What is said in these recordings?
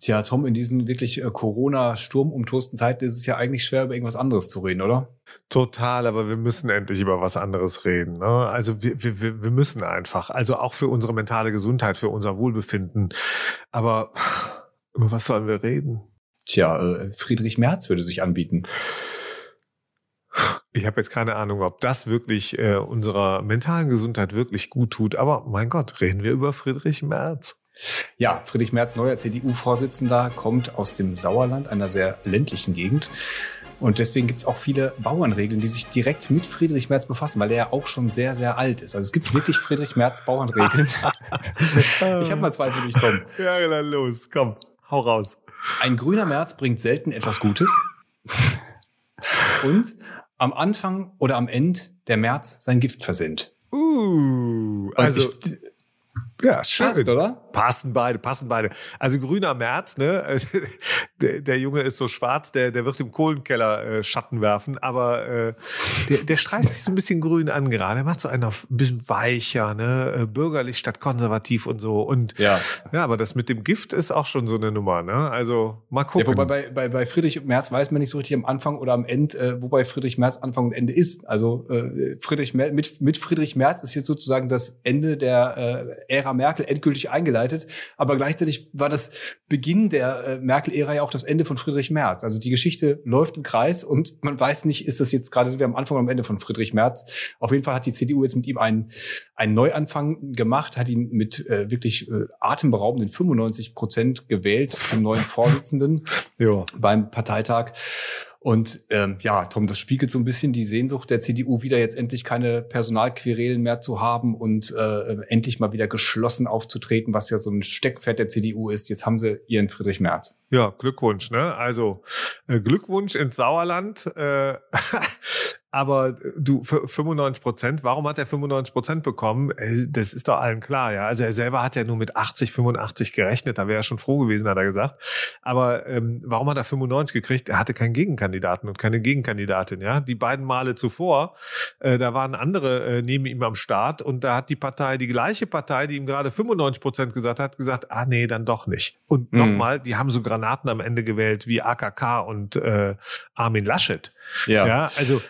Tja, Tom, in diesen wirklich äh, Corona-Sturmumtosten Zeiten ist es ja eigentlich schwer, über irgendwas anderes zu reden, oder? Total, aber wir müssen endlich über was anderes reden. Ne? Also wir, wir, wir müssen einfach, also auch für unsere mentale Gesundheit, für unser Wohlbefinden. Aber über was sollen wir reden? Tja, äh, Friedrich Merz würde sich anbieten. Ich habe jetzt keine Ahnung, ob das wirklich äh, unserer mentalen Gesundheit wirklich gut tut. Aber mein Gott, reden wir über Friedrich Merz. Ja, Friedrich Merz, neuer CDU-Vorsitzender, kommt aus dem Sauerland, einer sehr ländlichen Gegend. Und deswegen gibt es auch viele Bauernregeln, die sich direkt mit Friedrich Merz befassen, weil er ja auch schon sehr, sehr alt ist. Also es gibt wirklich Friedrich Merz Bauernregeln. ich habe mal zwei für dich, Tom. Ja, dann los, komm, hau raus. Ein grüner Merz bringt selten etwas Gutes. Und am Anfang oder am Ende der März sein Gift versendet. Uh, also ich, ja, schön. Passt, oder? Passen beide, passen beide. Also grüner März, ne? Der, der Junge ist so schwarz, der, der wird im Kohlenkeller äh, Schatten werfen, aber äh, der, der streicht sich so ein bisschen grün an gerade. Er macht so einen auf ein bisschen weicher, ne? Äh, bürgerlich statt konservativ und so. Und ja. ja, aber das mit dem Gift ist auch schon so eine Nummer, ne? Also mal gucken. Ja, wobei bei, bei, bei Friedrich Merz weiß man nicht so richtig am Anfang oder am Ende, äh, wobei Friedrich Merz Anfang und Ende ist. Also äh, Friedrich Merz, mit, mit Friedrich Merz ist jetzt sozusagen das Ende der äh, Ära Merkel endgültig eingeleitet. Aber gleichzeitig war das Beginn der äh, Merkel-Ära ja auch das Ende von Friedrich Merz. Also die Geschichte läuft im Kreis und man weiß nicht, ist das jetzt gerade, sind wir am Anfang oder am Ende von Friedrich Merz. Auf jeden Fall hat die CDU jetzt mit ihm einen, einen Neuanfang gemacht, hat ihn mit äh, wirklich äh, atemberaubenden 95 Prozent gewählt zum neuen Vorsitzenden beim Parteitag. Und ähm, ja, Tom, das spiegelt so ein bisschen die Sehnsucht der CDU wieder, jetzt endlich keine Personalquerelen mehr zu haben und äh, endlich mal wieder geschlossen aufzutreten, was ja so ein Steckpferd der CDU ist. Jetzt haben sie ihren Friedrich Merz. Ja, Glückwunsch, ne? Also äh, Glückwunsch ins Sauerland. Äh, Aber äh, du, 95 Prozent, warum hat er 95 Prozent bekommen? Äh, das ist doch allen klar, ja. Also er selber hat ja nur mit 80, 85 gerechnet, da wäre er schon froh gewesen, hat er gesagt. Aber ähm, warum hat er 95 gekriegt? Er hatte keinen Gegenkandidaten und keine Gegenkandidatin, ja. Die beiden Male zuvor, äh, da waren andere äh, neben ihm am Start und da hat die Partei, die gleiche Partei, die ihm gerade 95 Prozent gesagt hat, gesagt, ah nee, dann doch nicht. Und mhm. nochmal, die haben so Granaten am Ende gewählt wie AKK und äh, Armin Laschet. Ja. ja also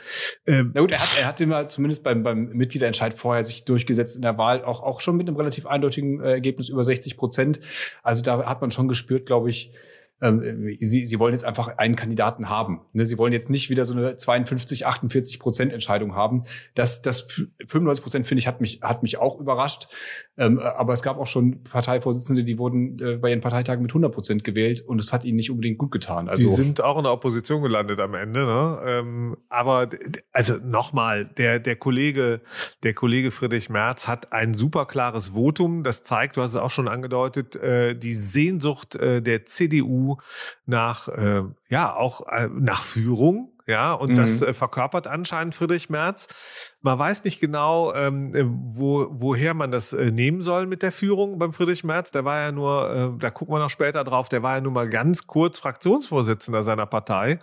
ähm, Na gut, er hat, er hat immer zumindest beim, beim Mitgliederentscheid vorher sich durchgesetzt in der Wahl, auch, auch schon mit einem relativ eindeutigen äh, Ergebnis über 60 Prozent. Also da hat man schon gespürt, glaube ich, ähm, sie, sie wollen jetzt einfach einen Kandidaten haben. Ne? Sie wollen jetzt nicht wieder so eine 52, 48 Prozent Entscheidung haben. Das, das 95 Prozent finde ich hat mich hat mich auch überrascht. Ähm, aber es gab auch schon Parteivorsitzende, die wurden äh, bei ihren Parteitagen mit 100 Prozent gewählt und es hat ihnen nicht unbedingt gut getan. Also die sind auch in der Opposition gelandet am Ende. Ne? Ähm, aber also nochmal, der der Kollege der Kollege Friedrich Merz hat ein super klares Votum. Das zeigt, du hast es auch schon angedeutet, äh, die Sehnsucht äh, der CDU nach, äh, ja, auch äh, nach Führung. Ja, und mhm. das äh, verkörpert anscheinend Friedrich Merz. Man weiß nicht genau, ähm, äh, wo, woher man das äh, nehmen soll mit der Führung beim Friedrich Merz. Der war ja nur, äh, da gucken wir noch später drauf, der war ja nur mal ganz kurz Fraktionsvorsitzender seiner Partei.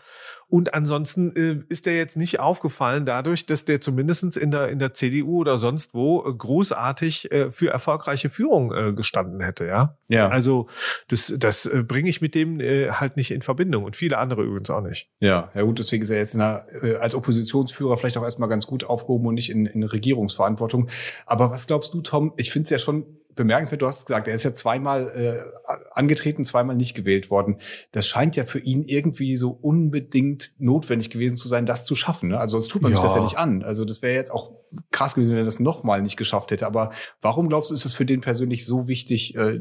Und ansonsten äh, ist der jetzt nicht aufgefallen dadurch, dass der zumindestens in der, in der CDU oder sonst wo äh, großartig äh, für erfolgreiche Führung äh, gestanden hätte, ja. Ja. Also das, das äh, bringe ich mit dem äh, halt nicht in Verbindung und viele andere übrigens auch nicht. Ja, ja gut, deswegen ist er jetzt in der, äh, als Oppositionsführer vielleicht auch erstmal ganz gut aufgehoben und nicht in, in Regierungsverantwortung. Aber was glaubst du, Tom? Ich finde es ja schon bemerkenswert, du hast gesagt, er ist ja zweimal äh, angetreten, zweimal nicht gewählt worden. Das scheint ja für ihn irgendwie so unbedingt notwendig gewesen zu sein, das zu schaffen. Ne? Also sonst tut man ja. sich das ja nicht an. Also das wäre jetzt auch krass gewesen, wenn er das nochmal nicht geschafft hätte. Aber warum glaubst du, ist es für den persönlich so wichtig, äh,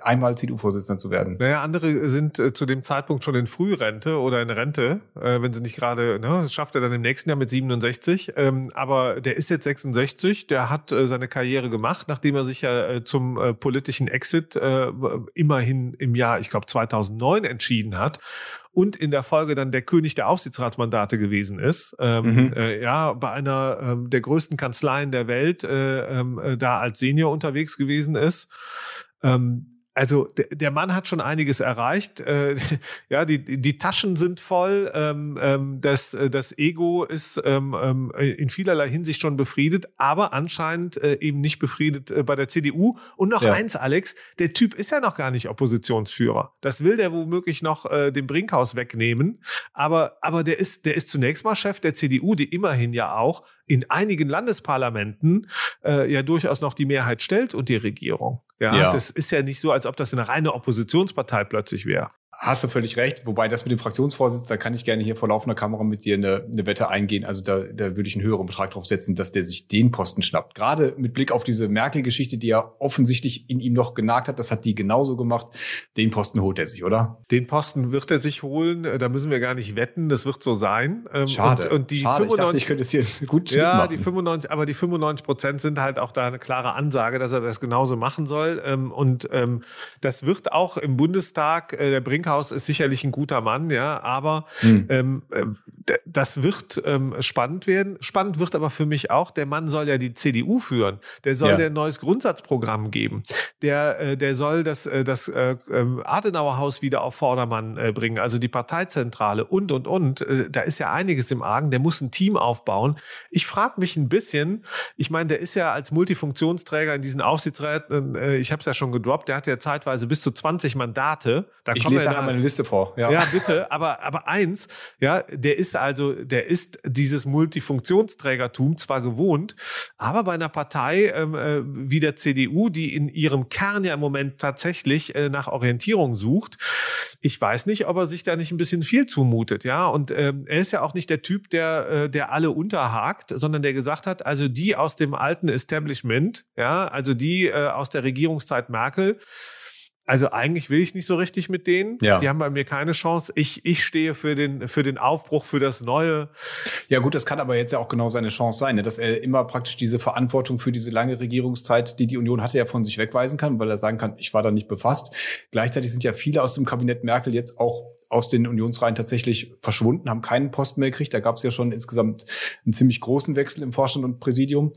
einmal CDU-Vorsitzender zu werden? Naja, andere sind äh, zu dem Zeitpunkt schon in Frührente oder in Rente, äh, wenn sie nicht gerade, ne, das schafft er dann im nächsten Jahr mit 67. Ähm, aber der ist jetzt 66, der hat äh, seine Karriere gemacht, nachdem er sich ja äh, zum äh, politischen Exit äh, immerhin im Jahr, ich glaube 2009 entschieden hat und in der Folge dann der König der Aufsichtsratsmandate gewesen ist. Ähm, mhm. äh, ja, bei einer ähm, der größten Kanzleien der Welt äh, ähm, äh, da als Senior unterwegs gewesen ist. ähm, also der Mann hat schon einiges erreicht. Äh, ja, die, die Taschen sind voll. Ähm, ähm, das, äh, das Ego ist ähm, ähm, in vielerlei Hinsicht schon befriedet, aber anscheinend äh, eben nicht befriedet äh, bei der CDU. Und noch ja. eins, Alex, der Typ ist ja noch gar nicht Oppositionsführer. Das will der womöglich noch äh, dem Brinkhaus wegnehmen. Aber, aber der ist, der ist zunächst mal Chef der CDU, die immerhin ja auch in einigen Landesparlamenten äh, ja durchaus noch die Mehrheit stellt und die Regierung. Ja, ja, das ist ja nicht so, als ob das eine reine Oppositionspartei plötzlich wäre. Hast du völlig recht. Wobei das mit dem Fraktionsvorsitz, da kann ich gerne hier vor laufender Kamera mit dir eine, eine Wette eingehen. Also da, da würde ich einen höheren Betrag drauf setzen, dass der sich den Posten schnappt. Gerade mit Blick auf diese Merkel-Geschichte, die ja offensichtlich in ihm noch genagt hat, das hat die genauso gemacht. Den Posten holt er sich, oder? Den Posten wird er sich holen. Da müssen wir gar nicht wetten. Das wird so sein. Ähm, Schade. Und, und die Schade. 95, ich dachte, ich könnte es hier gut Ja, machen. die 95, aber die 95 Prozent sind halt auch da eine klare Ansage, dass er das genauso machen soll. Ähm, und ähm, das wird auch im Bundestag, äh, der Brinkhaus ist sicherlich ein guter Mann, ja, aber hm. ähm, äh, das wird ähm, spannend werden. Spannend wird aber für mich auch, der Mann soll ja die CDU führen. Der soll ja. ein neues Grundsatzprogramm geben. Der, äh, der soll das, äh, das äh, ähm, Adenauerhaus wieder auf Vordermann äh, bringen, also die Parteizentrale und, und, und. Äh, da ist ja einiges im Argen. Der muss ein Team aufbauen. Ich frage mich ein bisschen, ich meine, der ist ja als Multifunktionsträger in diesen Aufsichtsräten, äh, ich habe es ja schon gedroppt, der hat ja zeitweise bis zu 20 Mandate. Da ich lese nachher meine Liste vor. Ja. ja, bitte. Aber, aber eins, ja, der ist also, der ist dieses Multifunktionsträgertum zwar gewohnt, aber bei einer Partei ähm, äh, wie der CDU, die in ihrem Kern ja im Moment tatsächlich äh, nach Orientierung sucht, ich weiß nicht, ob er sich da nicht ein bisschen viel zumutet, ja. Und ähm, er ist ja auch nicht der Typ, der, äh, der alle unterhakt, sondern der gesagt hat, also die aus dem alten Establishment, ja, also die äh, aus der Regierungszeit Merkel, also eigentlich will ich nicht so richtig mit denen. Ja. Die haben bei mir keine Chance. Ich, ich stehe für den, für den Aufbruch, für das Neue. Ja gut, das kann aber jetzt ja auch genau seine Chance sein, ne? dass er immer praktisch diese Verantwortung für diese lange Regierungszeit, die die Union hatte, ja von sich wegweisen kann, weil er sagen kann, ich war da nicht befasst. Gleichzeitig sind ja viele aus dem Kabinett Merkel jetzt auch aus den Unionsreihen tatsächlich verschwunden, haben keinen Posten mehr gekriegt. Da gab es ja schon insgesamt einen ziemlich großen Wechsel im Vorstand und Präsidium.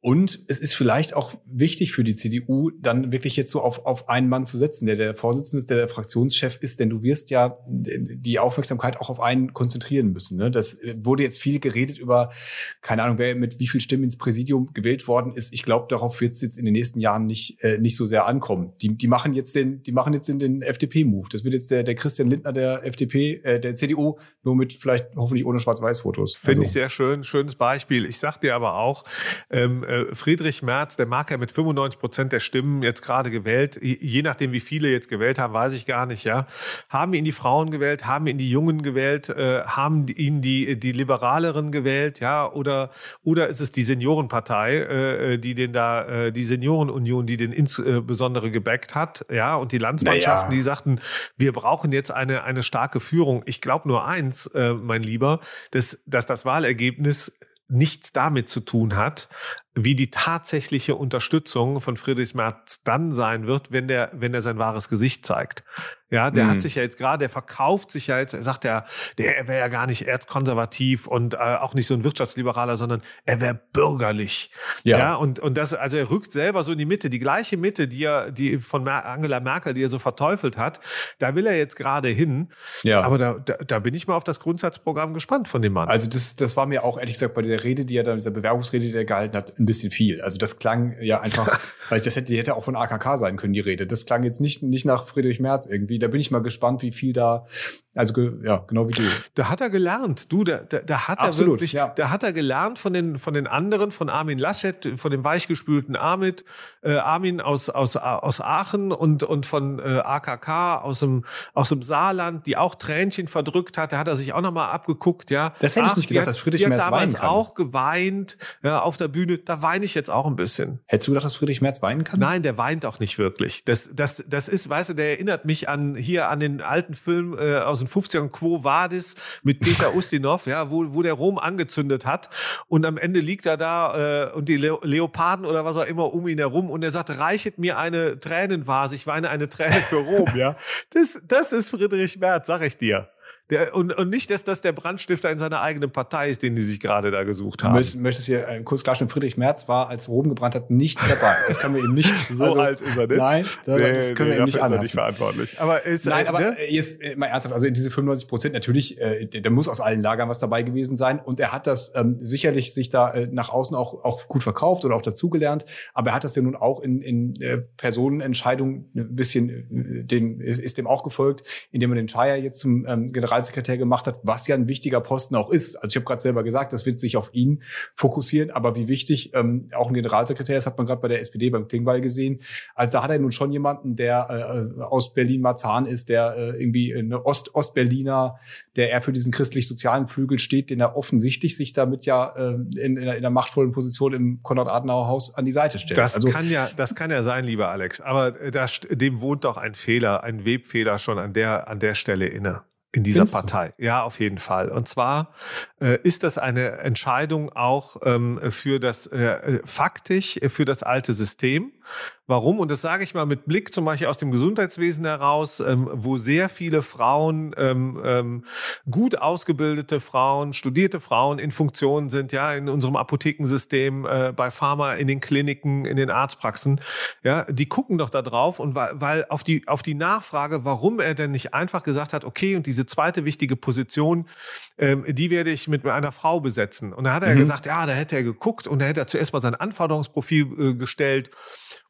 Und es ist vielleicht auch wichtig für die CDU, dann wirklich jetzt so auf, auf einen Mann zu setzen, der der Vorsitzende ist, der der Fraktionschef ist, denn du wirst ja die Aufmerksamkeit auch auf einen konzentrieren müssen. Ne? Das wurde jetzt viel geredet über, keine Ahnung, wer mit wie viel Stimmen ins Präsidium gewählt worden ist. Ich glaube, darauf wird es jetzt in den nächsten Jahren nicht, äh, nicht so sehr ankommen. Die, die machen jetzt den, die machen jetzt den, den FDP-Move. Das wird jetzt der, der Christian Lindner der FDP, äh, der CDU, nur mit vielleicht hoffentlich ohne Schwarz-Weiß-Fotos. Finde also. ich sehr schön, schönes Beispiel. Ich sag dir aber auch, ähm, äh, Friedrich Merz, der mag ja mit 95 Prozent der Stimmen jetzt gerade gewählt, je nachdem wie viele jetzt gewählt haben, weiß ich gar nicht, ja, haben ihn die Frauen gewählt, haben ihn die Jungen gewählt, äh, haben ihn die, die Liberaleren gewählt, ja, oder, oder ist es die Seniorenpartei, äh, die den da, äh, die Seniorenunion, die den insbesondere gebackt hat, ja, und die Landsmannschaften, naja. die sagten, wir brauchen jetzt eine, eine starke Führung. Ich glaube nur eins, äh, mein Lieber, dass, dass das Wahlergebnis nichts damit zu tun hat, wie die tatsächliche Unterstützung von Friedrich Merz dann sein wird, wenn der, wenn er sein wahres Gesicht zeigt. Ja, der mhm. hat sich ja jetzt gerade, der verkauft sich ja jetzt, er sagt ja, der er wäre ja gar nicht erzkonservativ und äh, auch nicht so ein Wirtschaftsliberaler, sondern er wäre bürgerlich. Ja. ja, und, und das, also er rückt selber so in die Mitte, die gleiche Mitte, die er, die von Angela Merkel, die er so verteufelt hat, da will er jetzt gerade hin. Ja. Aber da, da, da bin ich mal auf das Grundsatzprogramm gespannt von dem Mann. Also das, das war mir auch ehrlich gesagt bei der Rede, die er da, dieser Bewerbungsrede, die er gehalten hat, ein bisschen viel. Also das klang ja einfach, weil das hätte, die hätte auch von AKK sein können, die Rede. Das klang jetzt nicht, nicht nach Friedrich Merz irgendwie. Da bin ich mal gespannt, wie viel da, also ja, genau wie du. Da hat er gelernt. Du, da, da, da hat Absolut, er wirklich, ja. da hat er gelernt von den, von den anderen, von Armin Laschet, von dem weichgespülten Armin, äh, Armin aus, aus, aus Aachen und, und von äh, AKK aus dem, aus dem Saarland, die auch Tränchen verdrückt hat. Da hat er sich auch nochmal abgeguckt, ja. Das hätte Ach, ich nicht gedacht, dass Friedrich Merz weinen kann. auch geweint, ja, auf der Bühne. Da weine ich jetzt auch ein bisschen. Hättest du gedacht, dass Friedrich Merz weinen kann? Nein, der weint auch nicht wirklich. Das, das, das ist, weißt du, der erinnert mich an hier an den alten Film äh, aus den 50ern Quo Vadis mit Peter Ustinov, ja, wo, wo der Rom angezündet hat und am Ende liegt er da äh, und die Le Leoparden oder was auch immer um ihn herum und er sagt, reichet mir eine Tränenvase, ich weine eine Träne für Rom, ja. Das, das ist Friedrich Merz, sag ich dir. Der, und, und nicht, dass das der Brandstifter in seiner eigenen Partei ist, den die sich gerade da gesucht haben. Du möchtest hier äh, kurz klarstellen, Friedrich Merz war, als Rom gebrannt hat, nicht dabei. Das können wir ihm nicht. so also, alt ist er nicht. Nein, das, nee, das können nee, wir ihm nicht anhafen. nicht verantwortlich. Aber ist, Nein, äh, aber ne? jetzt äh, mal ernsthaft, also diese 95 Prozent natürlich, äh, da muss aus allen Lagern was dabei gewesen sein. Und er hat das ähm, sicherlich sich da äh, nach außen auch, auch gut verkauft oder auch dazugelernt. Aber er hat das ja nun auch in, in äh, Personenentscheidungen ein bisschen, äh, dem, ist, ist dem auch gefolgt, indem er den Chaya jetzt zum ähm, Generalsekretär gemacht hat, was ja ein wichtiger Posten auch ist. Also ich habe gerade selber gesagt, das wird sich auf ihn fokussieren, aber wie wichtig ähm, auch ein Generalsekretär ist, hat man gerade bei der SPD beim Klingbeil gesehen. Also da hat er nun schon jemanden, der äh, aus Berlin-Marzahn ist, der äh, irgendwie eine Ost Ostberliner, der eher für diesen christlich-sozialen Flügel steht, den er offensichtlich sich damit ja äh, in, in, einer, in einer machtvollen Position im Konrad-Adenauer-Haus an die Seite stellt. Das also, kann ja, das kann ja sein, lieber Alex. Aber äh, das, dem wohnt doch ein Fehler, ein Webfehler schon an der, an der Stelle inne in dieser Findest Partei. Du? Ja, auf jeden Fall. Und zwar äh, ist das eine Entscheidung auch ähm, für das äh, äh faktisch für das alte System. Warum? Und das sage ich mal mit Blick zum Beispiel aus dem Gesundheitswesen heraus, ähm, wo sehr viele Frauen, ähm, ähm, gut ausgebildete Frauen, studierte Frauen in Funktion sind, ja, in unserem Apothekensystem, äh, bei Pharma, in den Kliniken, in den Arztpraxen, ja, die gucken doch da drauf und weil, weil auf die, auf die Nachfrage, warum er denn nicht einfach gesagt hat, okay, und diese zweite wichtige Position, ähm, die werde ich mit einer Frau besetzen. Und da hat er mhm. gesagt, ja, da hätte er geguckt und da hätte er zuerst mal sein Anforderungsprofil äh, gestellt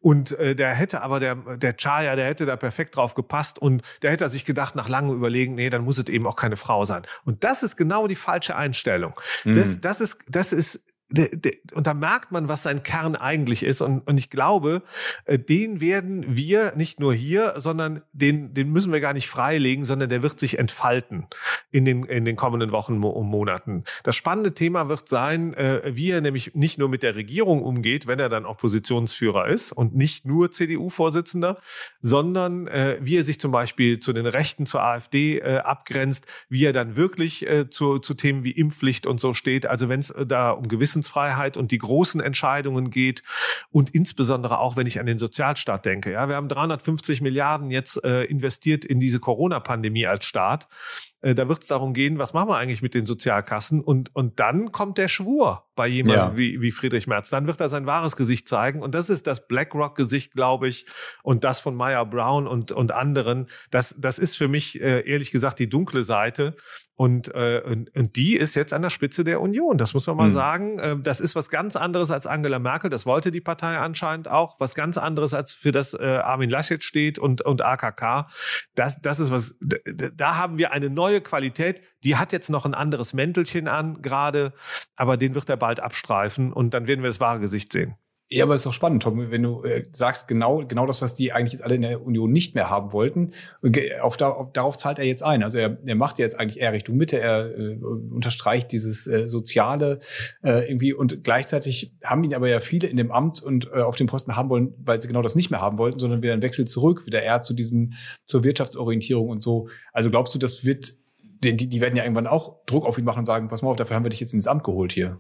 und äh, der hätte aber, der, der Chaya, der hätte da perfekt drauf gepasst und der hätte sich gedacht, nach langem Überlegen, nee, dann muss es eben auch keine Frau sein. Und das ist genau die falsche Einstellung. Mhm. Das, das ist, das ist und da merkt man, was sein Kern eigentlich ist. Und, und ich glaube, äh, den werden wir nicht nur hier, sondern den, den müssen wir gar nicht freilegen, sondern der wird sich entfalten in den, in den kommenden Wochen und Monaten. Das spannende Thema wird sein, äh, wie er nämlich nicht nur mit der Regierung umgeht, wenn er dann Oppositionsführer ist und nicht nur CDU-Vorsitzender, sondern äh, wie er sich zum Beispiel zu den Rechten, zur AfD abgrenzt, wie er dann wirklich zu, zu Themen wie Impfpflicht und so steht. Also wenn es da um gewissen Gewissensfreiheit und die großen Entscheidungen geht und insbesondere auch, wenn ich an den Sozialstaat denke. Ja, wir haben 350 Milliarden jetzt äh, investiert in diese Corona-Pandemie als Staat. Äh, da wird es darum gehen, was machen wir eigentlich mit den Sozialkassen? Und, und dann kommt der Schwur bei jemandem ja. wie, wie Friedrich Merz. Dann wird er sein wahres Gesicht zeigen. Und das ist das BlackRock-Gesicht, glaube ich, und das von Meyer Brown und, und anderen. Das, das ist für mich äh, ehrlich gesagt die dunkle Seite. Und, äh, und, und die ist jetzt an der Spitze der Union. Das muss man mal mhm. sagen. Äh, das ist was ganz anderes als Angela Merkel. Das wollte die Partei anscheinend auch. Was ganz anderes als für das äh, Armin Laschet steht und, und AKK. Das, das ist was, da haben wir eine neue Qualität. Die hat jetzt noch ein anderes Mäntelchen an gerade, aber den wird er bald abstreifen und dann werden wir das wahre Gesicht sehen. Ja, aber ist doch spannend, Tom, wenn du äh, sagst, genau, genau das, was die eigentlich jetzt alle in der Union nicht mehr haben wollten, auf, auf, darauf zahlt er jetzt ein. Also er, er macht jetzt eigentlich eher Richtung Mitte, er äh, unterstreicht dieses äh, Soziale äh, irgendwie und gleichzeitig haben ihn aber ja viele in dem Amt und äh, auf dem Posten haben wollen, weil sie genau das nicht mehr haben wollten, sondern wieder einen Wechsel zurück, wieder eher zu diesen, zur Wirtschaftsorientierung und so. Also glaubst du, das wird die, die werden ja irgendwann auch Druck auf ihn machen und sagen, pass mal auf, dafür haben wir dich jetzt ins Amt geholt hier.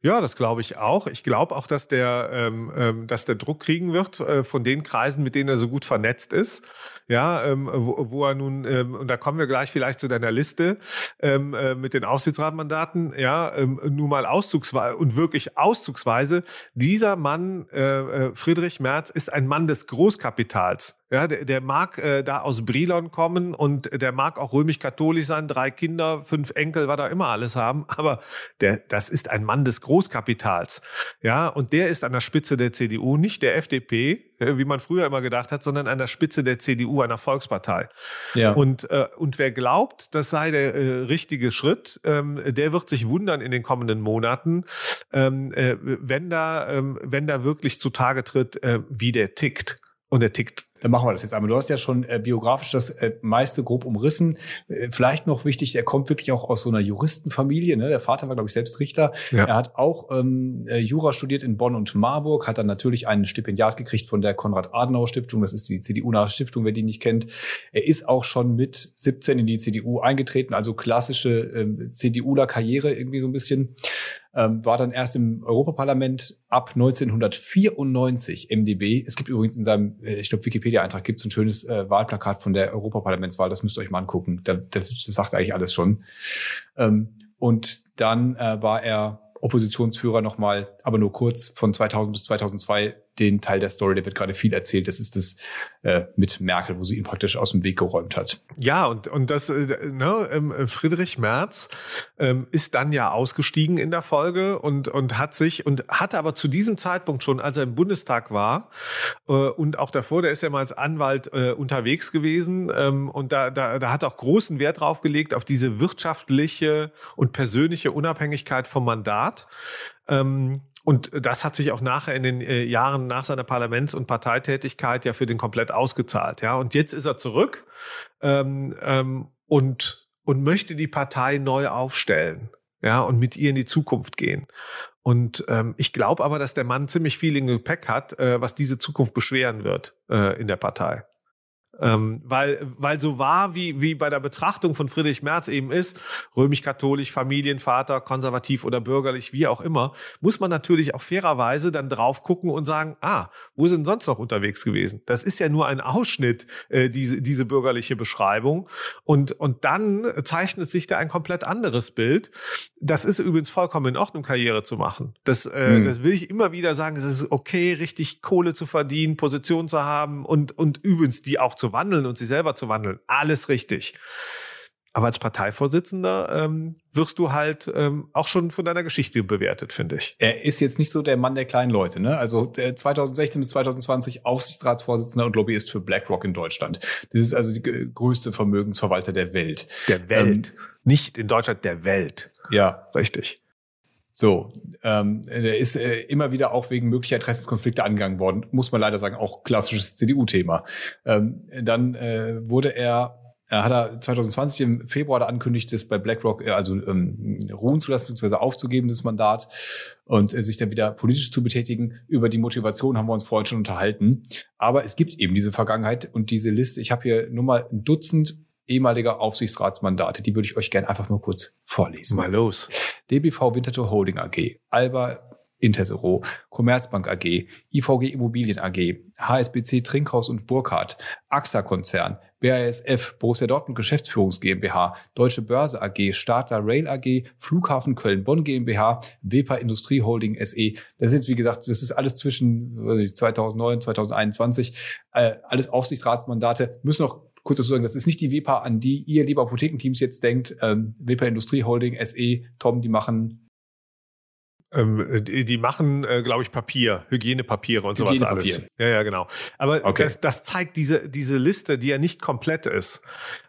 Ja, das glaube ich auch. Ich glaube auch, dass der, ähm, ähm, dass der Druck kriegen wird äh, von den Kreisen, mit denen er so gut vernetzt ist. Ja, ähm, wo, wo er nun, ähm, und da kommen wir gleich vielleicht zu deiner Liste ähm, äh, mit den Aufsichtsratmandaten, ja, ähm, nur mal auszugsweise und wirklich auszugsweise. Dieser Mann, äh, äh, Friedrich Merz, ist ein Mann des Großkapitals. Ja, der, der mag äh, da aus Brilon kommen und der mag auch römisch-katholisch sein, drei Kinder, fünf Enkel, was da immer alles haben. Aber der, das ist ein Mann des Großkapitals. Ja, und der ist an der Spitze der CDU, nicht der FDP, äh, wie man früher immer gedacht hat, sondern an der Spitze der CDU, einer Volkspartei. Ja. Und, äh, und wer glaubt, das sei der äh, richtige Schritt, ähm, der wird sich wundern in den kommenden Monaten, ähm, äh, wenn da, ähm, wenn da wirklich zutage tritt, äh, wie der tickt. Und er tickt dann machen wir das jetzt einmal. Du hast ja schon äh, biografisch das äh, meiste grob umrissen. Äh, vielleicht noch wichtig, er kommt wirklich auch aus so einer Juristenfamilie. Ne? Der Vater war, glaube ich, selbst Richter. Ja. Er hat auch ähm, äh, Jura studiert in Bonn und Marburg, hat dann natürlich ein Stipendiat gekriegt von der Konrad-Adenauer-Stiftung. Das ist die CDU-nahe Stiftung, wer die nicht kennt. Er ist auch schon mit 17 in die CDU eingetreten, also klassische ähm, CDUler-Karriere irgendwie so ein bisschen. Ähm, war dann erst im Europaparlament ab 1994 MDB. Es gibt übrigens in seinem, äh, ich glaube, Wikipedia-Eintrag gibt es ein schönes äh, Wahlplakat von der Europaparlamentswahl, das müsst ihr euch mal angucken. Da, das, das sagt eigentlich alles schon. Ähm, und dann äh, war er Oppositionsführer nochmal, aber nur kurz von 2000 bis 2002 den Teil der Story, der wird gerade viel erzählt. Das ist das äh, mit Merkel, wo sie ihn praktisch aus dem Weg geräumt hat. Ja, und, und das, äh, ne, ähm, Friedrich Merz ähm, ist dann ja ausgestiegen in der Folge und, und hat sich und hatte aber zu diesem Zeitpunkt schon, als er im Bundestag war äh, und auch davor, der ist ja mal als Anwalt äh, unterwegs gewesen ähm, und da, da, da hat auch großen Wert drauf gelegt auf diese wirtschaftliche und persönliche Unabhängigkeit vom Mandat. Ähm, und das hat sich auch nachher in den äh, Jahren nach seiner Parlaments- und Parteitätigkeit ja für den komplett ausgezahlt. Ja, und jetzt ist er zurück ähm, ähm, und und möchte die Partei neu aufstellen. Ja, und mit ihr in die Zukunft gehen. Und ähm, ich glaube aber, dass der Mann ziemlich viel in Gepäck hat, äh, was diese Zukunft beschweren wird äh, in der Partei. Ähm, weil, weil so war, wie, wie bei der Betrachtung von Friedrich Merz eben ist, römisch-katholisch, Familienvater, konservativ oder bürgerlich, wie auch immer, muss man natürlich auch fairerweise dann drauf gucken und sagen, ah, wo sind sonst noch unterwegs gewesen? Das ist ja nur ein Ausschnitt, äh, diese, diese bürgerliche Beschreibung. Und, und dann zeichnet sich da ein komplett anderes Bild. Das ist übrigens vollkommen in Ordnung, Karriere zu machen. Das, äh, hm. das will ich immer wieder sagen. Es ist okay, richtig Kohle zu verdienen, Position zu haben und, und übrigens die auch zu wandeln und sich selber zu wandeln, alles richtig. Aber als Parteivorsitzender ähm, wirst du halt ähm, auch schon von deiner Geschichte bewertet, finde ich. Er ist jetzt nicht so der Mann der kleinen Leute. Ne? Also 2016 bis 2020 Aufsichtsratsvorsitzender und Lobbyist für BlackRock in Deutschland. Das ist also die größte Vermögensverwalter der Welt. Der Welt. Ähm, nicht in Deutschland, der Welt. Ja. Richtig. So, ähm, der ist äh, immer wieder auch wegen möglicher Interessenskonflikte angegangen worden. Muss man leider sagen, auch klassisches CDU-Thema. Ähm, dann äh, wurde er er hat er 2020 im Februar angekündigt, das bei BlackRock äh, also ähm, ruhen zu lassen bzw. aufzugeben, das Mandat und äh, sich dann wieder politisch zu betätigen. Über die Motivation haben wir uns vorhin schon unterhalten. Aber es gibt eben diese Vergangenheit und diese Liste. Ich habe hier nur mal ein Dutzend ehemaliger Aufsichtsratsmandate. Die würde ich euch gerne einfach mal kurz vorlesen. Mal los. DBV Winterthur Holding AG, Alba Intersero, Commerzbank AG, IVG Immobilien AG, HSBC Trinkhaus und Burkhardt, AXA Konzern, BASF, Borussia Dortmund Geschäftsführungs GmbH, Deutsche Börse AG, Stadler Rail AG, Flughafen Köln-Bonn GmbH, WEPA Industrie Holding SE. Das ist jetzt, wie gesagt, das ist alles zwischen 2009, 2021, äh, alles Aufsichtsratsmandate, müssen noch kurz dazu sagen, das ist nicht die WEPA, an die ihr, liebe Apothekenteams, jetzt denkt. Ähm, WEPA Industrie Holding, SE, Tom, die machen ähm, die, die, machen, äh, glaube ich, Papier, Hygienepapiere und sowas alles. Ja, ja, genau. Aber okay. das, das zeigt diese, diese Liste, die ja nicht komplett ist,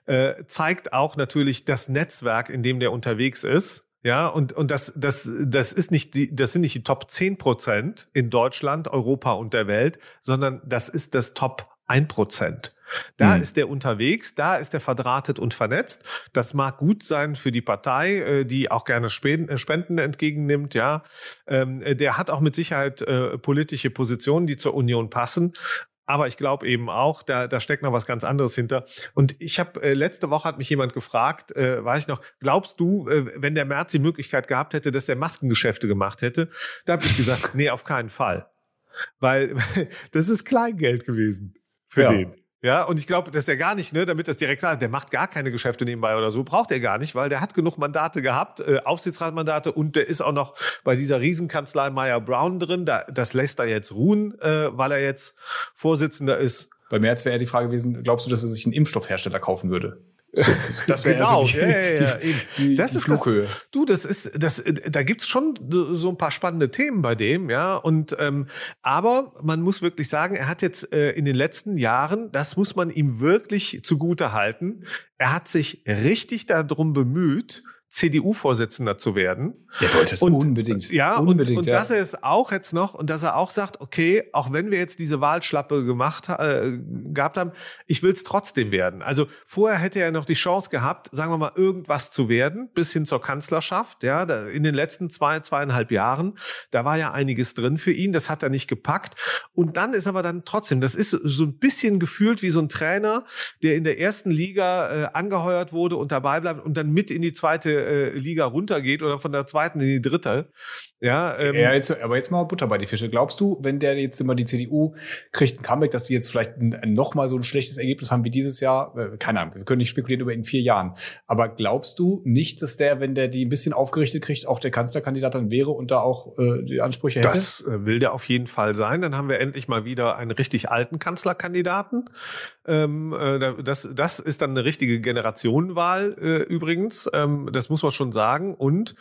äh, zeigt auch natürlich das Netzwerk, in dem der unterwegs ist. Ja, und, und das, das, das ist nicht die, das sind nicht die Top 10 Prozent in Deutschland, Europa und der Welt, sondern das ist das Top 1 Prozent. Da mhm. ist der unterwegs, da ist er verdrahtet und vernetzt. Das mag gut sein für die Partei, äh, die auch gerne äh, Spenden entgegennimmt. Ja, ähm, der hat auch mit Sicherheit äh, politische Positionen, die zur Union passen. Aber ich glaube eben auch, da, da steckt noch was ganz anderes hinter. Und ich habe äh, letzte Woche hat mich jemand gefragt, äh, weiß ich noch, glaubst du, äh, wenn der März die Möglichkeit gehabt hätte, dass er Maskengeschäfte gemacht hätte? Da habe ich gesagt, nee, auf keinen Fall. Weil das ist Kleingeld gewesen für ja. den. Ja, und ich glaube, dass er gar nicht, ne, damit das direkt klar ist, der macht gar keine Geschäfte nebenbei oder so, braucht er gar nicht, weil der hat genug Mandate gehabt, äh, Aufsichtsratmandate und der ist auch noch bei dieser Riesenkanzlei Meyer Brown drin. Da, das lässt er jetzt ruhen, äh, weil er jetzt Vorsitzender ist. Bei Merz wäre ja die Frage gewesen, glaubst du, dass er sich einen Impfstoffhersteller kaufen würde? So, das wäre genau, also die, ja, ja, ja. Die, die, das ist Flughöhe. Das, du, das ist, das, da gibt's schon so ein paar spannende Themen bei dem, ja. Und ähm, aber man muss wirklich sagen, er hat jetzt äh, in den letzten Jahren, das muss man ihm wirklich zugute halten, er hat sich richtig darum bemüht, CDU-Vorsitzender zu werden. Er wollte es unbedingt. Ja, unbedingt, und, und ja. dass er es auch jetzt noch und dass er auch sagt, okay, auch wenn wir jetzt diese Wahlschlappe gemacht äh, gehabt haben, ich will es trotzdem werden. Also vorher hätte er noch die Chance gehabt, sagen wir mal, irgendwas zu werden, bis hin zur Kanzlerschaft. Ja, da, in den letzten zwei, zweieinhalb Jahren, da war ja einiges drin für ihn, das hat er nicht gepackt. Und dann ist aber dann trotzdem, das ist so ein bisschen gefühlt wie so ein Trainer, der in der ersten Liga äh, angeheuert wurde und dabei bleibt und dann mit in die zweite äh, Liga runtergeht oder von der zweiten in die dritte. Ja, ähm, ja jetzt, aber jetzt mal Butter bei die Fische. Glaubst du, wenn der jetzt immer die CDU kriegt ein Comeback, dass die jetzt vielleicht noch mal so ein schlechtes Ergebnis haben wie dieses Jahr? Äh, keine Ahnung, wir können nicht spekulieren über in vier Jahren. Aber glaubst du nicht, dass der, wenn der die ein bisschen aufgerichtet kriegt, auch der Kanzlerkandidat dann wäre und da auch äh, die Ansprüche hätte? Das äh, will der auf jeden Fall sein. Dann haben wir endlich mal wieder einen richtig alten Kanzlerkandidaten. Ähm, äh, das, das ist dann eine richtige Generationenwahl äh, übrigens. Ähm, das muss man schon sagen. Und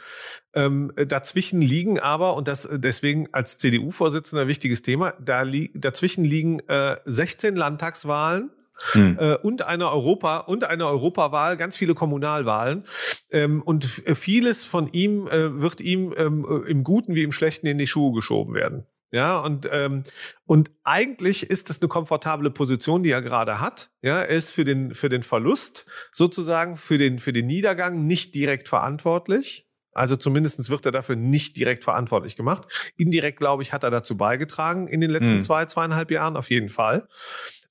ähm, dazwischen liegen aber, und das deswegen als CDU-Vorsitzender wichtiges Thema, da li dazwischen liegen äh, 16 Landtagswahlen, hm. Äh, und eine Europa und eine Europawahl, ganz viele Kommunalwahlen ähm, und vieles von ihm äh, wird ihm ähm, im Guten wie im Schlechten in die Schuhe geschoben werden. Ja, und, ähm, und eigentlich ist es eine komfortable Position, die er gerade hat. Ja, er ist für den, für den Verlust sozusagen, für den, für den Niedergang nicht direkt verantwortlich. Also zumindestens wird er dafür nicht direkt verantwortlich gemacht. Indirekt, glaube ich, hat er dazu beigetragen in den letzten hm. zwei, zweieinhalb Jahren, auf jeden Fall.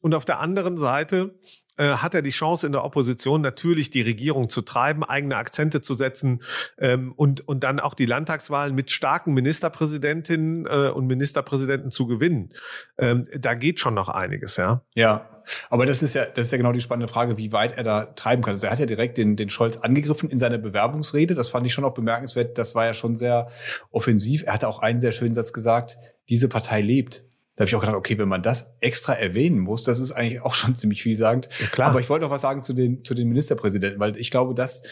Und auf der anderen Seite äh, hat er die Chance in der Opposition natürlich die Regierung zu treiben, eigene Akzente zu setzen ähm, und, und dann auch die Landtagswahlen mit starken Ministerpräsidentinnen äh, und Ministerpräsidenten zu gewinnen. Ähm, da geht schon noch einiges, ja. Ja, aber das ist ja, das ist ja genau die spannende Frage, wie weit er da treiben kann. Also er hat ja direkt den, den Scholz angegriffen in seiner Bewerbungsrede. Das fand ich schon auch bemerkenswert. Das war ja schon sehr offensiv. Er hatte auch einen sehr schönen Satz gesagt. Diese Partei lebt. Da habe ich auch gedacht, okay, wenn man das extra erwähnen muss, das ist eigentlich auch schon ziemlich vielsagend. Ja, klar. Aber ich wollte noch was sagen zu den, zu den Ministerpräsidenten, weil ich glaube, das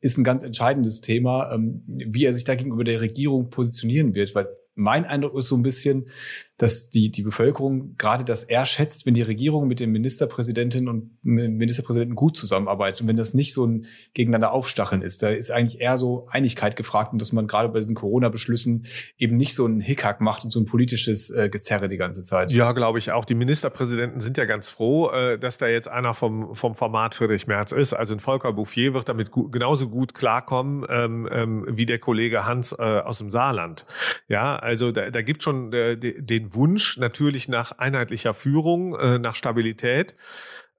ist ein ganz entscheidendes Thema, ähm, wie er sich da gegenüber der Regierung positionieren wird, weil mein Eindruck ist so ein bisschen, dass die, die Bevölkerung gerade das eher schätzt, wenn die Regierung mit den Ministerpräsidentinnen und Ministerpräsidenten gut zusammenarbeitet und wenn das nicht so ein gegeneinander Aufstacheln ist. Da ist eigentlich eher so Einigkeit gefragt und dass man gerade bei diesen Corona-Beschlüssen eben nicht so einen Hickhack macht und so ein politisches äh, Gezerre die ganze Zeit. Ja, glaube ich auch. Die Ministerpräsidenten sind ja ganz froh, äh, dass da jetzt einer vom, vom Format Friedrich Merz ist. Also ein Volker Bouffier wird damit gut, genauso gut klarkommen ähm, ähm, wie der Kollege Hans äh, aus dem Saarland. Ja, also da, da gibt schon äh, den Wunsch natürlich nach einheitlicher Führung, äh, nach Stabilität.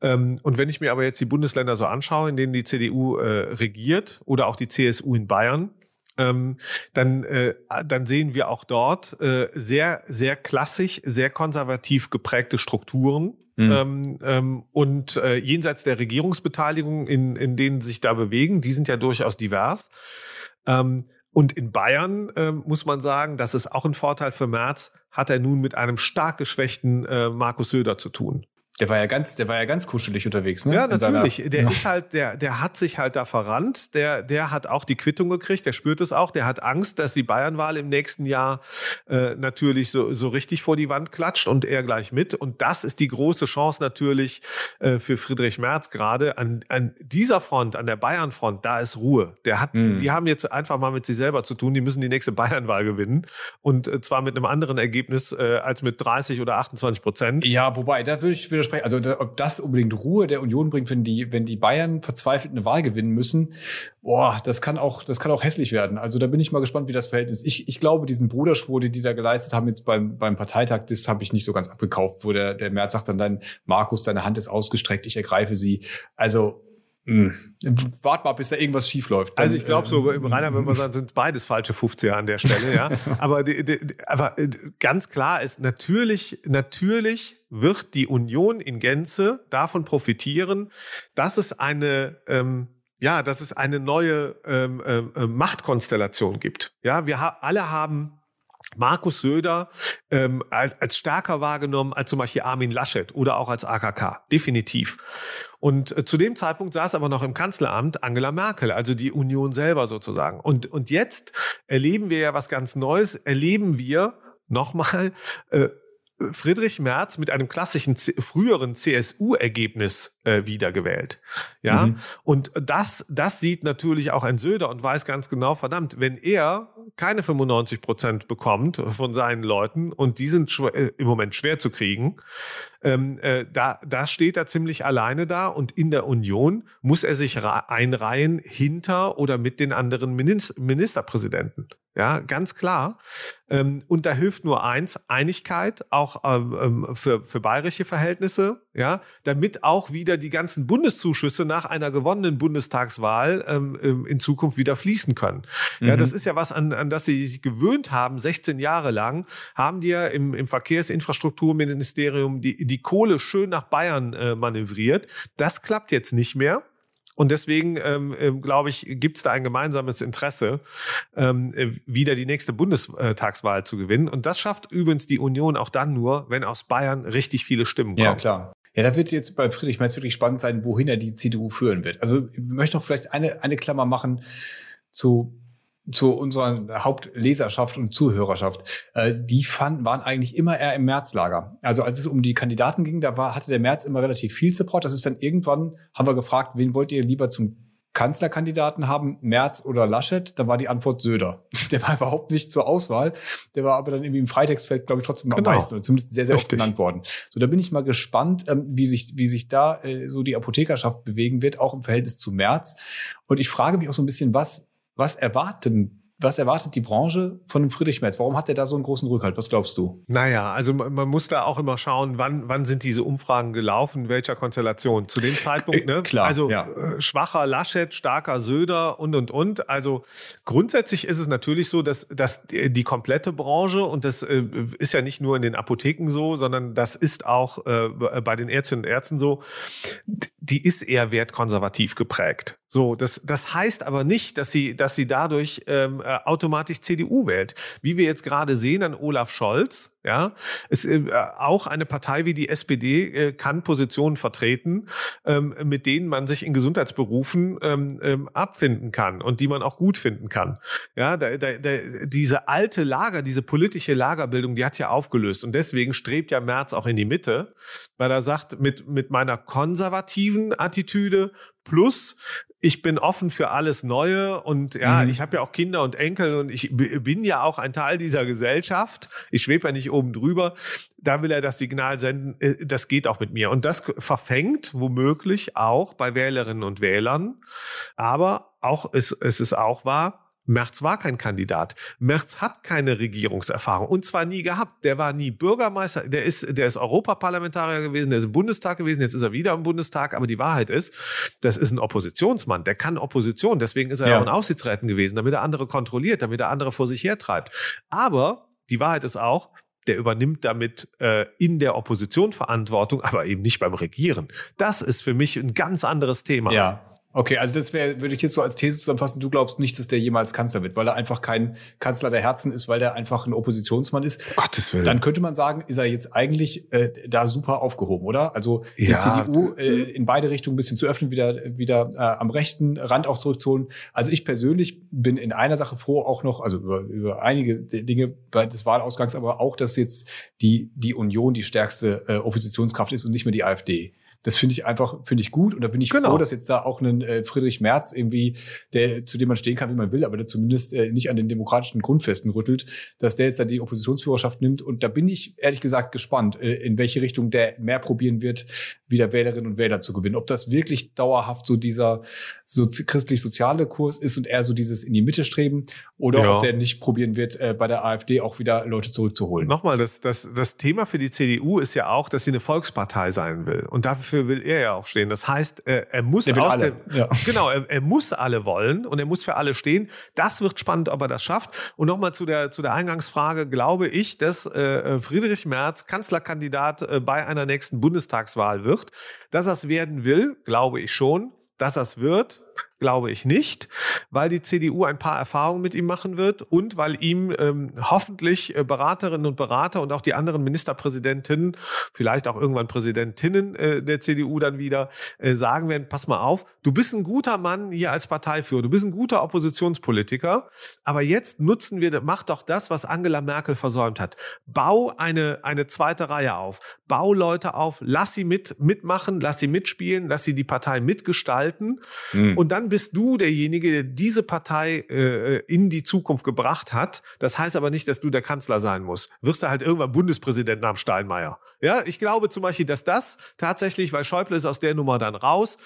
Ähm, und wenn ich mir aber jetzt die Bundesländer so anschaue, in denen die CDU äh, regiert oder auch die CSU in Bayern, ähm, dann, äh, dann sehen wir auch dort äh, sehr, sehr klassisch, sehr konservativ geprägte Strukturen. Mhm. Ähm, ähm, und äh, jenseits der Regierungsbeteiligung, in, in denen sich da bewegen, die sind ja durchaus divers. Ähm, und in Bayern äh, muss man sagen, das ist auch ein Vorteil für Merz, hat er nun mit einem stark geschwächten äh, Markus Söder zu tun. Der war ja ganz, der war ja ganz kuschelig unterwegs, ne? Ja, natürlich. Der ja. ist halt, der, der hat sich halt da verrannt. Der, der hat auch die Quittung gekriegt. Der spürt es auch. Der hat Angst, dass die Bayernwahl im nächsten Jahr äh, natürlich so, so richtig vor die Wand klatscht und er gleich mit. Und das ist die große Chance natürlich äh, für Friedrich Merz gerade an, an dieser Front, an der Bayernfront. Da ist Ruhe. Der hat, mhm. die haben jetzt einfach mal mit sich selber zu tun. Die müssen die nächste Bayernwahl gewinnen und äh, zwar mit einem anderen Ergebnis äh, als mit 30 oder 28 Prozent. Ja, wobei da würde ich wieder widersprechen. Also ob das unbedingt Ruhe der Union bringt, wenn die, wenn die Bayern verzweifelt eine Wahl gewinnen müssen, boah, das kann auch, das kann auch hässlich werden. Also da bin ich mal gespannt, wie das Verhältnis ist. Ich, ich glaube, diesen Bruderschwur, den die da geleistet haben jetzt beim, beim Parteitag, das habe ich nicht so ganz abgekauft, wo der, der Merz sagt dann, dann, Markus, deine Hand ist ausgestreckt, ich ergreife sie. Also hm. Wart mal, bis da irgendwas schief läuft. Also ich glaube, so im Rainer würde man sagen, sind beides falsche 50er an der Stelle, ja. aber, die, die, aber äh, ganz klar ist, natürlich, natürlich wird die Union in Gänze davon profitieren, dass es eine ähm, ja, dass es eine neue ähm, ähm, äh, Machtkonstellation gibt. Ja, wir ha alle haben Markus Söder ähm, als, als stärker wahrgenommen als zum Beispiel Armin Laschet oder auch als AKK. Definitiv. Und äh, zu dem Zeitpunkt saß aber noch im Kanzleramt Angela Merkel, also die Union selber sozusagen. Und, und jetzt erleben wir ja was ganz Neues. Erleben wir nochmal äh, Friedrich Merz mit einem klassischen früheren CSU-Ergebnis äh, wiedergewählt. Ja, mhm. und das, das sieht natürlich auch ein Söder und weiß ganz genau, verdammt, wenn er keine 95 Prozent bekommt von seinen Leuten und die sind äh, im Moment schwer zu kriegen, ähm, äh, da, da steht er ziemlich alleine da und in der Union muss er sich einreihen hinter oder mit den anderen Ministerpräsidenten. Ja, ganz klar. Ähm, und da hilft nur eins, Einigkeit, auch ähm, ähm, für, für bayerische Verhältnisse, ja, damit auch wieder die ganzen Bundeszuschüsse nach einer gewonnenen Bundestagswahl in Zukunft wieder fließen können. Mhm. Ja, das ist ja was, an, an das sie sich gewöhnt haben, 16 Jahre lang, haben die ja im, im Verkehrsinfrastrukturministerium die, die Kohle schön nach Bayern äh, manövriert. Das klappt jetzt nicht mehr. Und deswegen, ähm, äh, glaube ich, gibt es da ein gemeinsames Interesse, ähm, äh, wieder die nächste Bundestagswahl zu gewinnen. Und das schafft übrigens die Union auch dann nur, wenn aus Bayern richtig viele Stimmen kommen. Ja, klar. Ja, da wird jetzt bei Friedrich Merz wirklich spannend sein, wohin er die CDU führen wird. Also ich möchte noch vielleicht eine, eine Klammer machen zu zu unserer Hauptleserschaft und Zuhörerschaft, äh, die fanden, waren eigentlich immer eher im Märzlager. Also als es um die Kandidaten ging, da war, hatte der März immer relativ viel Support. Das ist dann irgendwann, haben wir gefragt, wen wollt ihr lieber zum Kanzlerkandidaten haben, Merz oder Laschet, da war die Antwort Söder. Der war überhaupt nicht zur Auswahl. Der war aber dann irgendwie im Freitextfeld, glaube ich, trotzdem genau. am meisten oder zumindest sehr, sehr Richtig. oft genannt worden. So, da bin ich mal gespannt, ähm, wie sich, wie sich da äh, so die Apothekerschaft bewegen wird, auch im Verhältnis zu Merz. Und ich frage mich auch so ein bisschen, was was erwarten was erwartet die Branche von dem Friedrich Merz? Warum hat er da so einen großen Rückhalt? Was glaubst du? Naja, also man muss da auch immer schauen, wann, wann sind diese Umfragen gelaufen, welcher Konstellation. Zu dem Zeitpunkt, ne? Klar, also ja. äh, schwacher Laschet, starker Söder und und und. Also grundsätzlich ist es natürlich so, dass, dass die komplette Branche, und das äh, ist ja nicht nur in den Apotheken so, sondern das ist auch äh, bei den Ärztinnen und Ärzten so, die ist eher wertkonservativ geprägt. So, das, das heißt aber nicht, dass sie, dass sie dadurch ähm, äh, automatisch CDU wählt. Wie wir jetzt gerade sehen an Olaf Scholz, ja, ist äh, auch eine Partei wie die SPD äh, kann Positionen vertreten, ähm, mit denen man sich in Gesundheitsberufen ähm, ähm, abfinden kann und die man auch gut finden kann. Ja, da, da, da, diese alte Lager, diese politische Lagerbildung, die hat ja aufgelöst und deswegen strebt ja Merz auch in die Mitte, weil er sagt, mit mit meiner konservativen Attitüde plus ich bin offen für alles Neue und ja, mhm. ich habe ja auch Kinder und Enkel und ich bin ja auch ein Teil dieser Gesellschaft. Ich schwebe ja nicht oben drüber. Da will er das Signal senden, äh, das geht auch mit mir. Und das verfängt womöglich auch bei Wählerinnen und Wählern. Aber auch, es, es ist auch wahr, Merz war kein Kandidat. Merz hat keine Regierungserfahrung und zwar nie gehabt. Der war nie Bürgermeister, der ist, der ist Europaparlamentarier gewesen, der ist im Bundestag gewesen, jetzt ist er wieder im Bundestag. Aber die Wahrheit ist, das ist ein Oppositionsmann, der kann Opposition. Deswegen ist er ja auch in Aufsichtsräten gewesen, damit er andere kontrolliert, damit er andere vor sich hertreibt. Aber die Wahrheit ist auch, der übernimmt damit äh, in der Opposition Verantwortung, aber eben nicht beim Regieren. Das ist für mich ein ganz anderes Thema. Ja, Okay, also das wäre, würde ich jetzt so als These zusammenfassen, du glaubst nicht, dass der jemals Kanzler wird, weil er einfach kein Kanzler der Herzen ist, weil er einfach ein Oppositionsmann ist. Gottes Willen. Dann könnte man sagen, ist er jetzt eigentlich äh, da super aufgehoben, oder? Also die ja. CDU äh, in beide Richtungen ein bisschen zu öffnen, wieder, wieder äh, am rechten Rand auch zurückzuholen. Also ich persönlich bin in einer Sache froh, auch noch, also über, über einige Dinge des Wahlausgangs, aber auch, dass jetzt die, die Union die stärkste äh, Oppositionskraft ist und nicht mehr die AfD. Das finde ich einfach, finde ich gut. Und da bin ich genau. froh, dass jetzt da auch ein äh, Friedrich Merz irgendwie, der, zu dem man stehen kann, wie man will, aber der zumindest äh, nicht an den demokratischen Grundfesten rüttelt, dass der jetzt da die Oppositionsführerschaft nimmt. Und da bin ich ehrlich gesagt gespannt, äh, in welche Richtung der mehr probieren wird, wieder Wählerinnen und Wähler zu gewinnen. Ob das wirklich dauerhaft so dieser so christlich-soziale Kurs ist und eher so dieses in die Mitte streben oder ja. ob der nicht probieren wird, äh, bei der AfD auch wieder Leute zurückzuholen. Nochmal, das, das, das Thema für die CDU ist ja auch, dass sie eine Volkspartei sein will. Und dafür dafür will er ja auch stehen. Das heißt, er, er muss er aus alle. ja. genau, er, er, muss alle wollen und er muss für alle stehen. Das wird spannend, ob er das schafft. Und nochmal zu der zu der Eingangsfrage: Glaube ich, dass äh, Friedrich Merz Kanzlerkandidat äh, bei einer nächsten Bundestagswahl wird? Dass er es werden will, glaube ich schon. Dass er es wird, glaube ich nicht, weil die CDU ein paar Erfahrungen mit ihm machen wird und weil ihm ähm, hoffentlich äh, Beraterinnen und Berater und auch die anderen Ministerpräsidentinnen, vielleicht auch irgendwann Präsidentinnen äh, der CDU dann wieder äh, sagen werden, pass mal auf, du bist ein guter Mann hier als Parteiführer, du bist ein guter Oppositionspolitiker, aber jetzt nutzen wir, mach doch das, was Angela Merkel versäumt hat. Bau eine, eine zweite Reihe auf, bau Leute auf, lass sie mit, mitmachen, lass sie mitspielen, lass sie die Partei mitgestalten mhm. und dann bist du derjenige, der diese Partei äh, in die Zukunft gebracht hat. Das heißt aber nicht, dass du der Kanzler sein musst. Wirst du halt irgendwann Bundespräsident nach Steinmeier. Ja, ich glaube zum Beispiel, dass das tatsächlich, weil Schäuble ist aus der Nummer dann raus,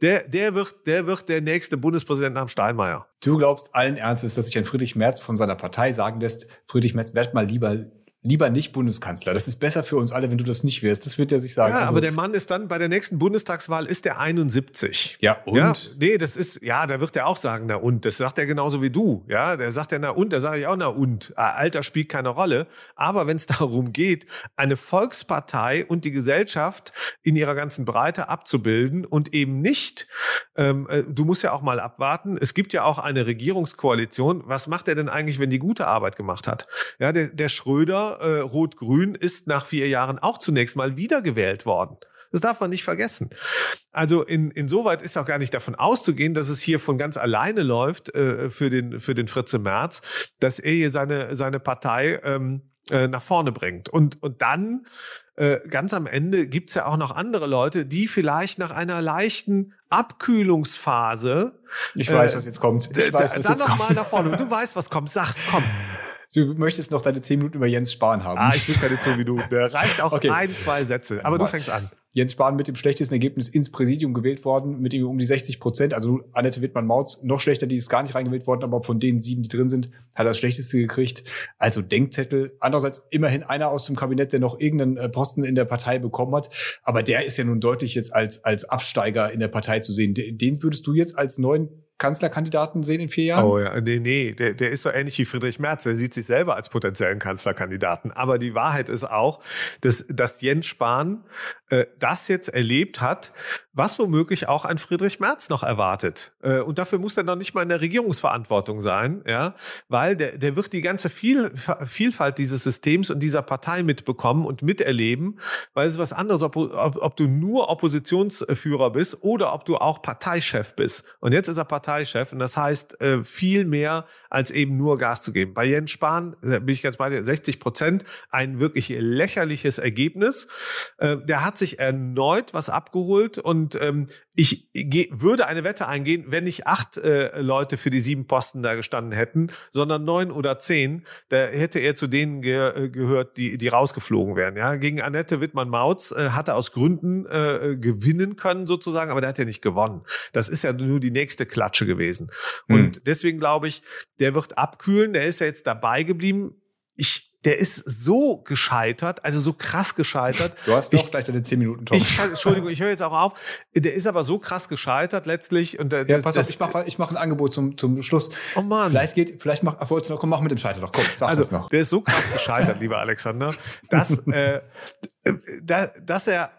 der, der, wird, der wird der nächste Bundespräsident nach Steinmeier. Du glaubst allen Ernstes, dass sich ein Friedrich Merz von seiner Partei sagen lässt, Friedrich Merz, werd mal lieber lieber nicht Bundeskanzler. Das ist besser für uns alle, wenn du das nicht wirst. Das wird er sich sagen. Ja, also, aber der Mann ist dann bei der nächsten Bundestagswahl ist der 71. Ja, und? Ja, nee, das ist, ja, da wird er auch sagen, na und. Das sagt er genauso wie du. Ja, der sagt ja, na und, da sage ich auch, na und. Ah, Alter spielt keine Rolle. Aber wenn es darum geht, eine Volkspartei und die Gesellschaft in ihrer ganzen Breite abzubilden und eben nicht, ähm, äh, du musst ja auch mal abwarten, es gibt ja auch eine Regierungskoalition. Was macht er denn eigentlich, wenn die gute Arbeit gemacht hat? Ja, der, der Schröder äh, Rot-Grün ist nach vier Jahren auch zunächst mal wiedergewählt worden. Das darf man nicht vergessen. Also in, insoweit ist auch gar nicht davon auszugehen, dass es hier von ganz alleine läuft äh, für den für den Fritze Merz, dass er hier seine seine Partei ähm, äh, nach vorne bringt. Und und dann äh, ganz am Ende gibt's ja auch noch andere Leute, die vielleicht nach einer leichten Abkühlungsphase. Ich weiß, äh, was jetzt kommt. Ich weiß, was dann jetzt noch kommt. mal nach vorne. Du weißt, was kommt. Sag's, komm. Du möchtest noch deine zehn Minuten über Jens Spahn haben. Ah, ich will keine zehn Minuten. Der reicht auch okay. ein, zwei Sätze. Aber du fängst an. Jens Spahn mit dem schlechtesten Ergebnis ins Präsidium gewählt worden, mit ihm um die 60 Prozent. Also Annette Wittmann-Mautz noch schlechter, die ist gar nicht reingewählt worden, aber von den sieben, die drin sind, hat er das Schlechteste gekriegt. Also Denkzettel. Andererseits immerhin einer aus dem Kabinett, der noch irgendeinen äh, Posten in der Partei bekommen hat. Aber der ist ja nun deutlich jetzt als, als Absteiger in der Partei zu sehen. Den würdest du jetzt als neuen Kanzlerkandidaten sehen in vier Jahren? Oh ja, nee, nee, der, der ist so ähnlich wie Friedrich Merz. Der sieht sich selber als potenziellen Kanzlerkandidaten. Aber die Wahrheit ist auch, dass, dass Jens Spahn äh, das jetzt erlebt hat, was womöglich auch ein Friedrich Merz noch erwartet. Äh, und dafür muss er noch nicht mal in der Regierungsverantwortung sein, ja, weil der, der wird die ganze Viel, Vielfalt dieses Systems und dieser Partei mitbekommen und miterleben, weil es ist was anderes, ob, ob, ob du nur Oppositionsführer bist oder ob du auch Parteichef bist. Und jetzt ist er Parteichef und das heißt äh, viel mehr als eben nur Gas zu geben. Bei Jens Spahn, da bin ich ganz bei dir, 60 Prozent, ein wirklich lächerliches Ergebnis. Äh, der hat sich erneut was abgeholt und und ähm, ich würde eine Wette eingehen, wenn nicht acht äh, Leute für die sieben Posten da gestanden hätten, sondern neun oder zehn, da hätte er zu denen ge äh, gehört, die, die rausgeflogen wären. Ja? Gegen Annette Wittmann-Mautz äh, hat er aus Gründen äh, gewinnen können, sozusagen, aber der hat ja nicht gewonnen. Das ist ja nur die nächste Klatsche gewesen. Mhm. Und deswegen glaube ich, der wird abkühlen, der ist ja jetzt dabei geblieben. Ich der ist so gescheitert, also so krass gescheitert. Du hast doch gleich deine zehn Minuten, Tom. Ich Entschuldigung, ich höre jetzt auch auf. Der ist aber so krass gescheitert letztlich. Und der, ja, pass auf, ich mache ich mach ein Angebot zum, zum Schluss. Oh Mann. Vielleicht geht, vielleicht mach, wolltest du noch, komm, mach mit dem Scheiter noch. Komm, sag also, das noch. Der ist so krass gescheitert, lieber Alexander, dass, äh, dass er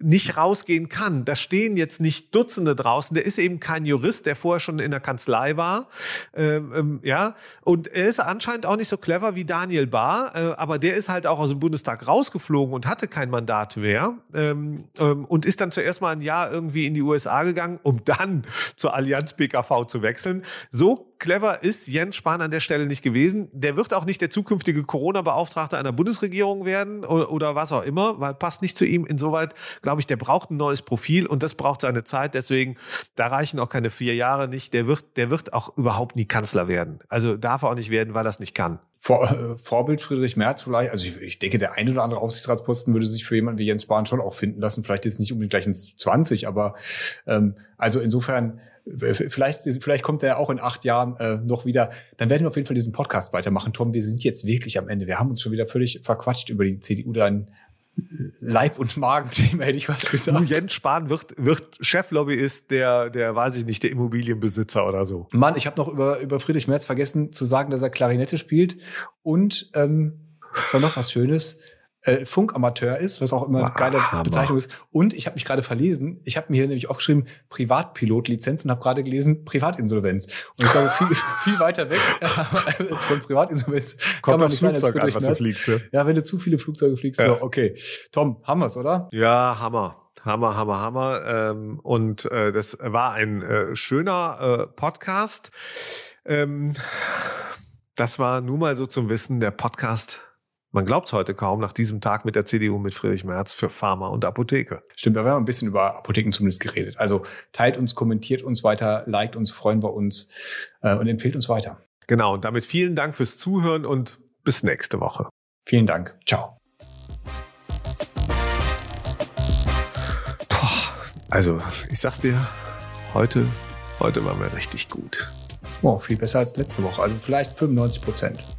nicht rausgehen kann. Da stehen jetzt nicht Dutzende draußen. Der ist eben kein Jurist, der vorher schon in der Kanzlei war. Ähm, ähm, ja, und er ist anscheinend auch nicht so clever wie Daniel Bahr, äh, aber der ist halt auch aus dem Bundestag rausgeflogen und hatte kein Mandat mehr ähm, ähm und ist dann zuerst mal ein Jahr irgendwie in die USA gegangen, um dann zur Allianz BKV zu wechseln. So clever ist Jens Spahn an der Stelle nicht gewesen. Der wird auch nicht der zukünftige Corona-Beauftragte einer Bundesregierung werden oder, oder was auch immer, weil passt nicht zu ihm. Insoweit glaube ich, der braucht ein neues Profil und das braucht seine Zeit. Deswegen, da reichen auch keine vier Jahre nicht. Der wird, der wird auch überhaupt nie Kanzler werden. Also darf er auch nicht werden, weil er es nicht kann. Vor, äh, Vorbild Friedrich Merz vielleicht. Also ich, ich denke, der ein oder andere Aufsichtsratsposten würde sich für jemanden wie Jens Spahn schon auch finden lassen. Vielleicht jetzt nicht unbedingt gleich ins 20, aber ähm, also insofern Vielleicht, vielleicht kommt er auch in acht Jahren äh, noch wieder. Dann werden wir auf jeden Fall diesen Podcast weitermachen. Tom, wir sind jetzt wirklich am Ende. Wir haben uns schon wieder völlig verquatscht über die CDU. Dann Leib- und Magenthema, hätte ich was gesagt. Du, Jens Spahn wird, wird Cheflobbyist der, der, weiß ich nicht, der Immobilienbesitzer oder so. Mann, ich habe noch über, über Friedrich Merz vergessen zu sagen, dass er Klarinette spielt. Und ähm, es war noch was Schönes äh, Funkamateur ist, was auch immer eine geile Hammer. Bezeichnung ist. Und ich habe mich gerade verlesen, ich habe mir hier nämlich aufgeschrieben, Privatpilotlizenz und habe gerade gelesen, Privatinsolvenz. Und ich glaube, viel, viel weiter weg als von Privatinsolvenz Kommt kann man nicht Flugzeug sein, an, was du fliegst. Ja? ja, wenn du zu viele Flugzeuge fliegst, ja. so, okay. Tom, haben wir's, oder? Ja, Hammer. Hammer, Hammer, Hammer. Ähm, und äh, das war ein äh, schöner äh, Podcast. Ähm, das war nur mal so zum Wissen der Podcast man glaubt es heute kaum, nach diesem Tag mit der CDU mit Friedrich Merz für Pharma und Apotheke. Stimmt, wir haben ein bisschen über Apotheken zumindest geredet. Also teilt uns, kommentiert uns weiter, liked uns, freuen wir uns äh, und empfehlt uns weiter. Genau, und damit vielen Dank fürs Zuhören und bis nächste Woche. Vielen Dank. Ciao. Boah, also, ich sag's dir, heute, heute waren wir richtig gut. Oh, viel besser als letzte Woche. Also vielleicht 95 Prozent.